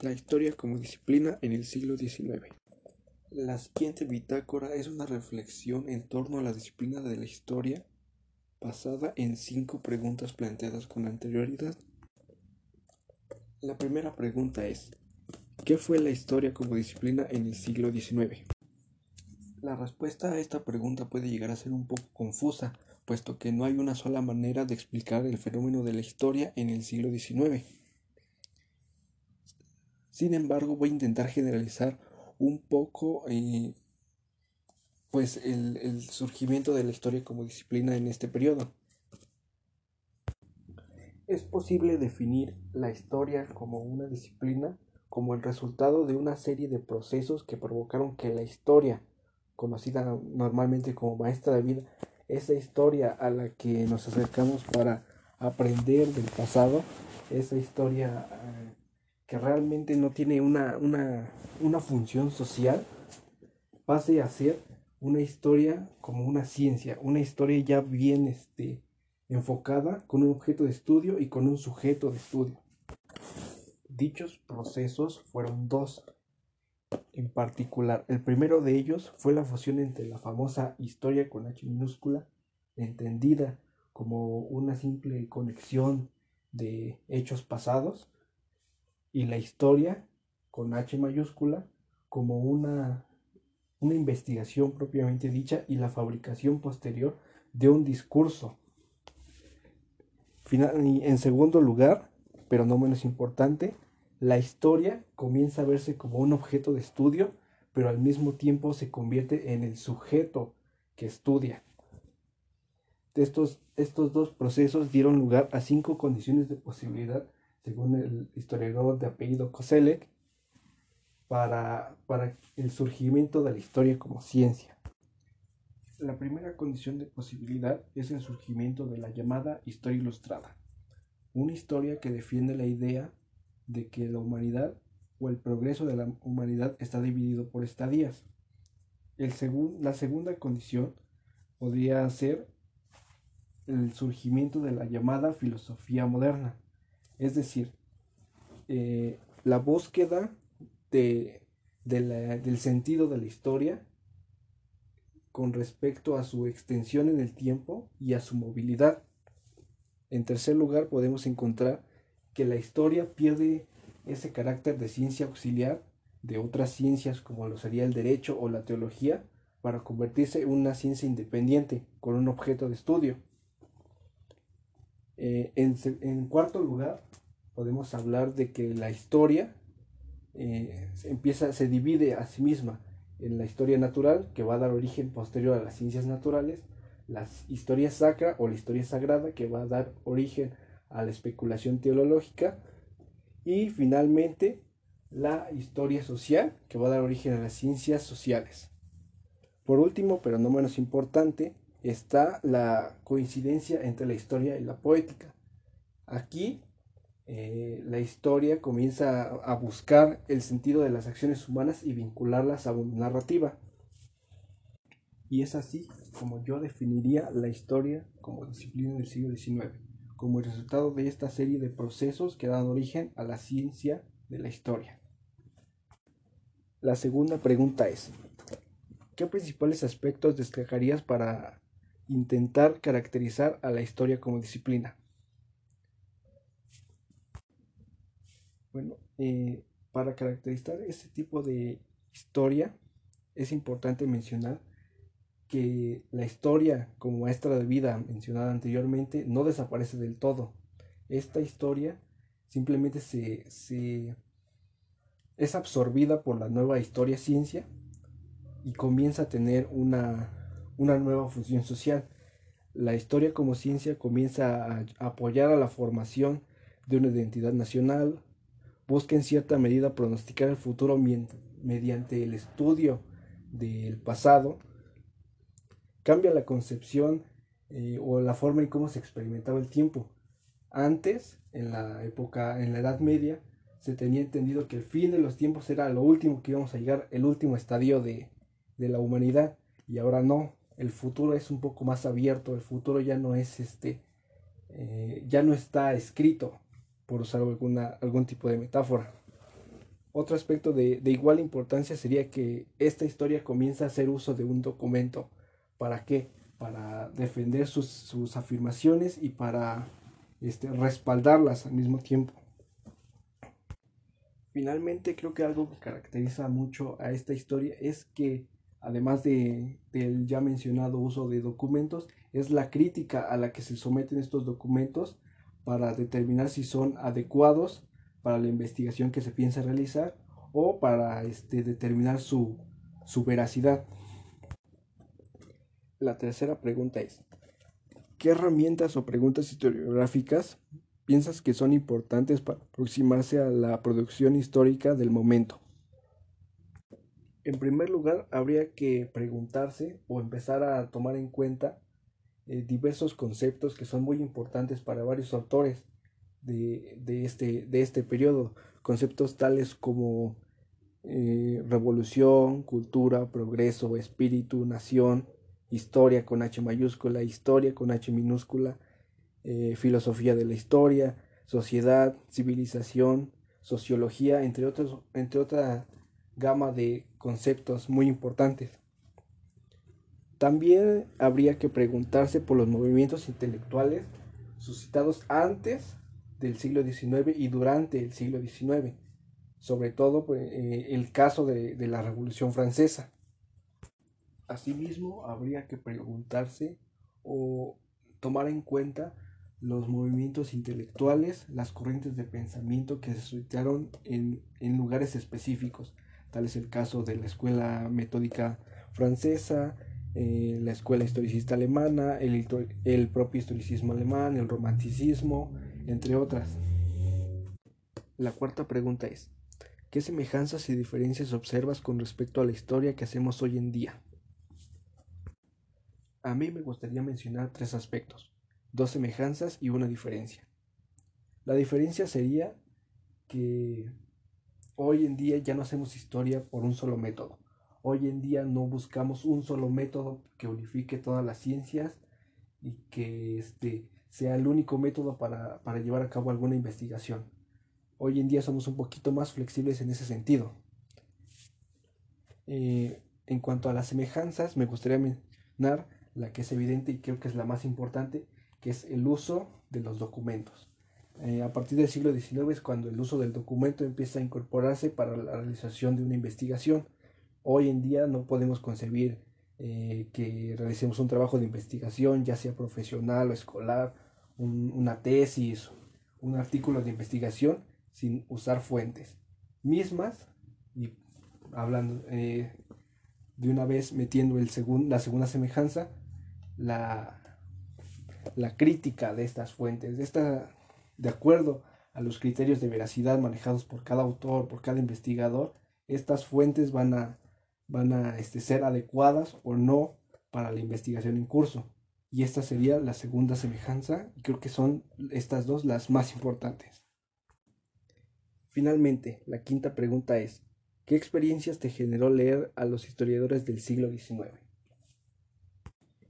La historia como disciplina en el siglo XIX. La siguiente bitácora es una reflexión en torno a la disciplina de la historia basada en cinco preguntas planteadas con anterioridad. La primera pregunta es, ¿qué fue la historia como disciplina en el siglo XIX? La respuesta a esta pregunta puede llegar a ser un poco confusa, puesto que no hay una sola manera de explicar el fenómeno de la historia en el siglo XIX. Sin embargo, voy a intentar generalizar un poco eh, pues el, el surgimiento de la historia como disciplina en este periodo. Es posible definir la historia como una disciplina como el resultado de una serie de procesos que provocaron que la historia, conocida normalmente como maestra de vida, esa historia a la que nos acercamos para aprender del pasado, esa historia eh, que realmente no tiene una, una, función social, pase a ser una historia como una ciencia, una historia ya bien este, enfocada con un objeto de estudio y con un sujeto de estudio. Dichos procesos fueron dos en particular. El primero de ellos fue la fusión entre la famosa historia con H minúscula, entendida como una simple conexión de hechos pasados, y la historia con H mayúscula como una, una investigación propiamente dicha y la fabricación posterior de un discurso. y en segundo lugar, pero no menos importante, la historia comienza a verse como un objeto de estudio, pero al mismo tiempo se convierte en el sujeto que estudia. Estos, estos dos procesos dieron lugar a cinco condiciones de posibilidad según el historiador de apellido Koselleck, para, para el surgimiento de la historia como ciencia. La primera condición de posibilidad es el surgimiento de la llamada historia ilustrada, una historia que defiende la idea de que la humanidad o el progreso de la humanidad está dividido por estadías. El la segunda condición podría ser el surgimiento de la llamada filosofía moderna, es decir, eh, la búsqueda de, del sentido de la historia con respecto a su extensión en el tiempo y a su movilidad. En tercer lugar, podemos encontrar que la historia pierde ese carácter de ciencia auxiliar de otras ciencias como lo sería el derecho o la teología para convertirse en una ciencia independiente con un objeto de estudio. Eh, en, cuarto lugar, podemos hablar de que la historia eh, empieza, se divide a sí misma en la historia natural, que va a dar origen posterior a las ciencias naturales, la historia sacra o la historia sagrada, que va a dar origen a la especulación teológica, y finalmente la historia social, que va a dar origen a las ciencias sociales. Por último, pero no menos importante, está la coincidencia entre la historia y la poética. Aquí eh, la historia comienza a, buscar el sentido de las acciones humanas y vincularlas a una narrativa. Y es así como yo definiría la historia como disciplina del siglo XIX, como el resultado de esta serie de procesos que dan origen a la ciencia de la historia. La segunda pregunta es, ¿qué principales aspectos destacarías para intentar caracterizar a la historia como disciplina. Bueno, eh, para caracterizar este tipo de historia es importante mencionar que la historia como maestra de vida mencionada anteriormente no desaparece del todo. Esta historia simplemente se, se es absorbida por la nueva historia ciencia y comienza a tener una una nueva función social. La historia como ciencia comienza a apoyar a la formación de una identidad nacional, busca en cierta medida pronosticar el futuro mediante el estudio del pasado, cambia la concepción eh, o la forma en cómo se experimentaba el tiempo. Antes, en la época, en la Edad Media, se tenía entendido que el fin de los tiempos era lo último que íbamos a llegar, el último estadio de, de la humanidad, y ahora no, el futuro es un poco más abierto, el futuro ya no es este, eh, ya no está escrito, por usar alguna, algún tipo de metáfora. Otro aspecto de, igual importancia sería que esta historia comienza a hacer uso de un documento. ¿Para qué? Para defender sus, afirmaciones y para este, respaldarlas al mismo tiempo. Finalmente, creo que algo que caracteriza mucho a esta historia es que, además de, del ya mencionado uso de documentos, es la crítica a la que se someten estos documentos para determinar si son adecuados para la investigación que se piensa realizar o para este, determinar su, su veracidad. La tercera pregunta es, ¿qué herramientas o preguntas historiográficas piensas que son importantes para aproximarse a la producción histórica del momento? En primer lugar, habría que preguntarse o empezar a tomar en cuenta eh, diversos conceptos que son muy importantes para varios autores de, este, de este periodo. Conceptos tales como eh, revolución, cultura, progreso, espíritu, nación, historia con H mayúscula, historia con H minúscula, eh, filosofía de la historia, sociedad, civilización, sociología, entre, otros, entre otra gama de conceptos muy importantes. También habría que preguntarse por los movimientos intelectuales suscitados antes del siglo XIX y durante el siglo XIX, sobre todo pues, eh, el caso de, la Revolución Francesa. Asimismo, habría que preguntarse o tomar en cuenta los movimientos intelectuales, las corrientes de pensamiento que se suscitaron en, lugares específicos. Tal es el caso de la escuela metódica francesa, eh, la escuela historicista alemana, el, el propio historicismo alemán, el romanticismo, entre otras. La cuarta pregunta es, ¿qué semejanzas y diferencias observas con respecto a la historia que hacemos hoy en día? A mí me gustaría mencionar tres aspectos, dos semejanzas y una diferencia. La diferencia sería que hoy en día ya no hacemos historia por un solo método. Hoy en día no buscamos un solo método que unifique todas las ciencias y que este, sea el único método para, llevar a cabo alguna investigación. Hoy en día somos un poquito más flexibles en ese sentido. Eh, en cuanto a las semejanzas, me gustaría mencionar la que es evidente y creo que es la más importante, que es el uso de los documentos. Eh, a partir del siglo XIX es cuando el uso del documento empieza a incorporarse para la realización de una investigación. Hoy en día no podemos concebir eh, que realicemos un trabajo de investigación, ya sea profesional o escolar, una tesis, un artículo de investigación, sin usar fuentes mismas y hablando eh, de una vez metiendo el la segunda semejanza, la, la crítica de estas fuentes, de, esta, de acuerdo a los criterios de veracidad manejados por cada autor, por cada investigador, estas fuentes van a van a este, ser adecuadas o no para la investigación en curso. Y esta sería la segunda semejanza creo que son estas dos las más importantes. Finalmente, la quinta pregunta es, ¿qué experiencias te generó leer a los historiadores del siglo XIX?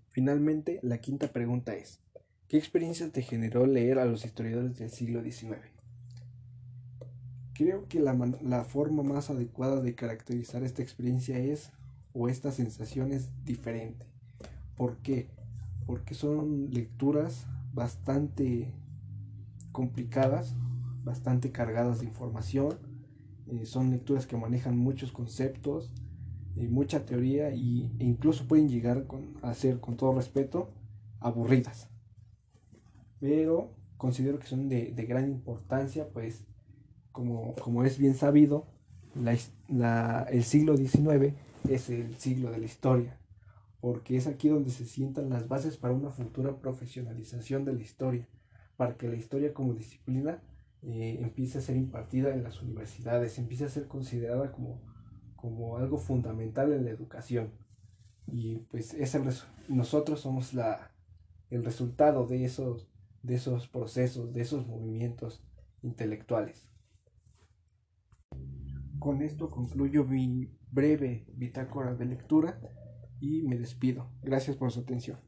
Finalmente, la quinta pregunta es, ¿qué experiencias te generó leer a los historiadores del siglo XIX? Creo que la, forma más adecuada de caracterizar esta experiencia es, o esta sensación es diferente. ¿Por qué? Porque son lecturas bastante complicadas, bastante cargadas de información. Eh, son lecturas que manejan muchos conceptos, eh, mucha teoría e incluso pueden llegar a ser, con todo respeto, aburridas. Pero considero que son de, de gran importancia, pues como, es bien sabido, el siglo XIX es el siglo de la historia, porque es aquí donde se sientan las bases para una futura profesionalización de la historia, para que la historia como disciplina eh, empiece a ser impartida en las universidades, empiece a ser considerada como, como algo fundamental en la educación. Y pues nosotros somos la, el resultado de esos, de esos procesos, de esos movimientos intelectuales. Con esto concluyo mi breve bitácora de lectura y me despido. Gracias por su atención.